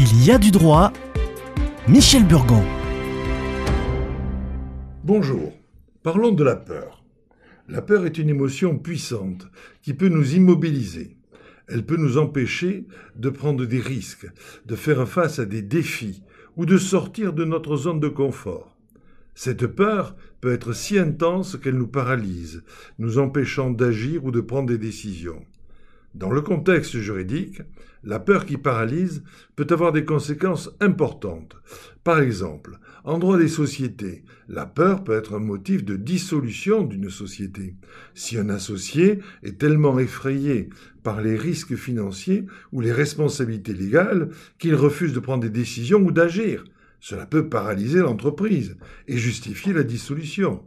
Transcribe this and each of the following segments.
Il y a du droit. Michel Burgon. Bonjour. Parlons de la peur. La peur est une émotion puissante qui peut nous immobiliser. Elle peut nous empêcher de prendre des risques, de faire face à des défis ou de sortir de notre zone de confort. Cette peur peut être si intense qu'elle nous paralyse, nous empêchant d'agir ou de prendre des décisions. Dans le contexte juridique, la peur qui paralyse peut avoir des conséquences importantes. Par exemple, en droit des sociétés, la peur peut être un motif de dissolution d'une société. Si un associé est tellement effrayé par les risques financiers ou les responsabilités légales qu'il refuse de prendre des décisions ou d'agir, cela peut paralyser l'entreprise et justifier la dissolution.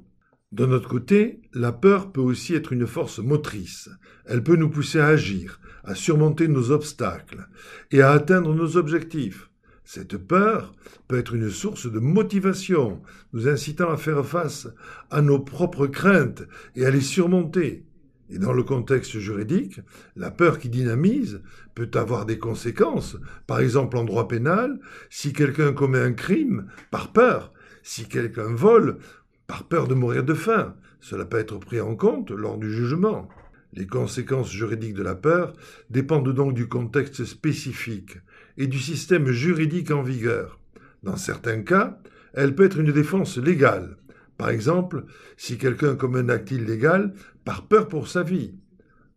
De notre côté, la peur peut aussi être une force motrice. Elle peut nous pousser à agir, à surmonter nos obstacles et à atteindre nos objectifs. Cette peur peut être une source de motivation, nous incitant à faire face à nos propres craintes et à les surmonter. Et dans le contexte juridique, la peur qui dynamise peut avoir des conséquences. Par exemple, en droit pénal, si quelqu'un commet un crime par peur, si quelqu'un vole par peur de mourir de faim. Cela peut être pris en compte lors du jugement. Les conséquences juridiques de la peur dépendent donc du contexte spécifique et du système juridique en vigueur. Dans certains cas, elle peut être une défense légale. Par exemple, si quelqu'un commet un acte illégal par peur pour sa vie.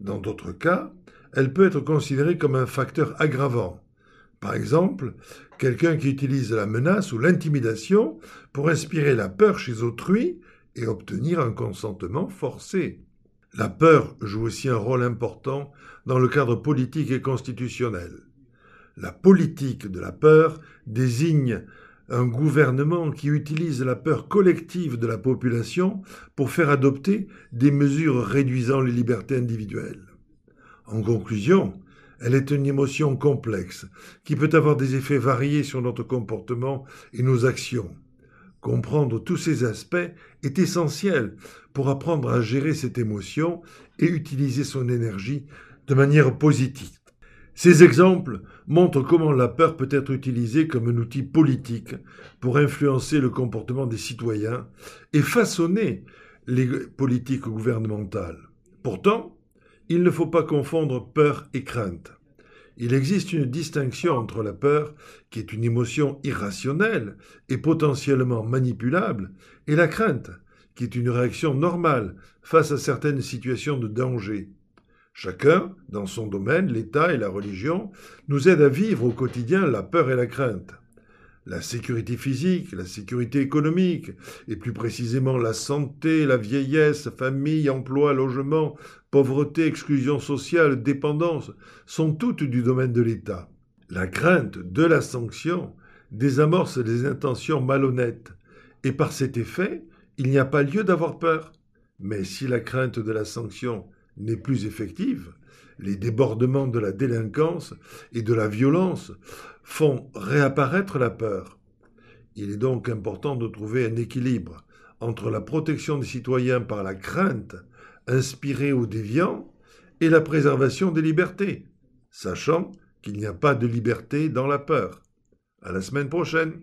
Dans d'autres cas, elle peut être considérée comme un facteur aggravant. Par exemple, quelqu'un qui utilise la menace ou l'intimidation pour inspirer la peur chez autrui et obtenir un consentement forcé. La peur joue aussi un rôle important dans le cadre politique et constitutionnel. La politique de la peur désigne un gouvernement qui utilise la peur collective de la population pour faire adopter des mesures réduisant les libertés individuelles. En conclusion, elle est une émotion complexe qui peut avoir des effets variés sur notre comportement et nos actions. Comprendre tous ces aspects est essentiel pour apprendre à gérer cette émotion et utiliser son énergie de manière positive. Ces exemples montrent comment la peur peut être utilisée comme un outil politique pour influencer le comportement des citoyens et façonner les politiques gouvernementales. Pourtant, il ne faut pas confondre peur et crainte. Il existe une distinction entre la peur, qui est une émotion irrationnelle et potentiellement manipulable, et la crainte, qui est une réaction normale face à certaines situations de danger. Chacun, dans son domaine, l'État et la religion, nous aident à vivre au quotidien la peur et la crainte la sécurité physique, la sécurité économique, et plus précisément la santé, la vieillesse, famille, emploi, logement, pauvreté, exclusion sociale, dépendance, sont toutes du domaine de l'État. La crainte de la sanction désamorce des intentions malhonnêtes, et par cet effet, il n'y a pas lieu d'avoir peur. Mais si la crainte de la sanction n'est plus effective, les débordements de la délinquance et de la violence font réapparaître la peur. Il est donc important de trouver un équilibre entre la protection des citoyens par la crainte inspirée aux déviants et la préservation des libertés, sachant qu'il n'y a pas de liberté dans la peur. À la semaine prochaine.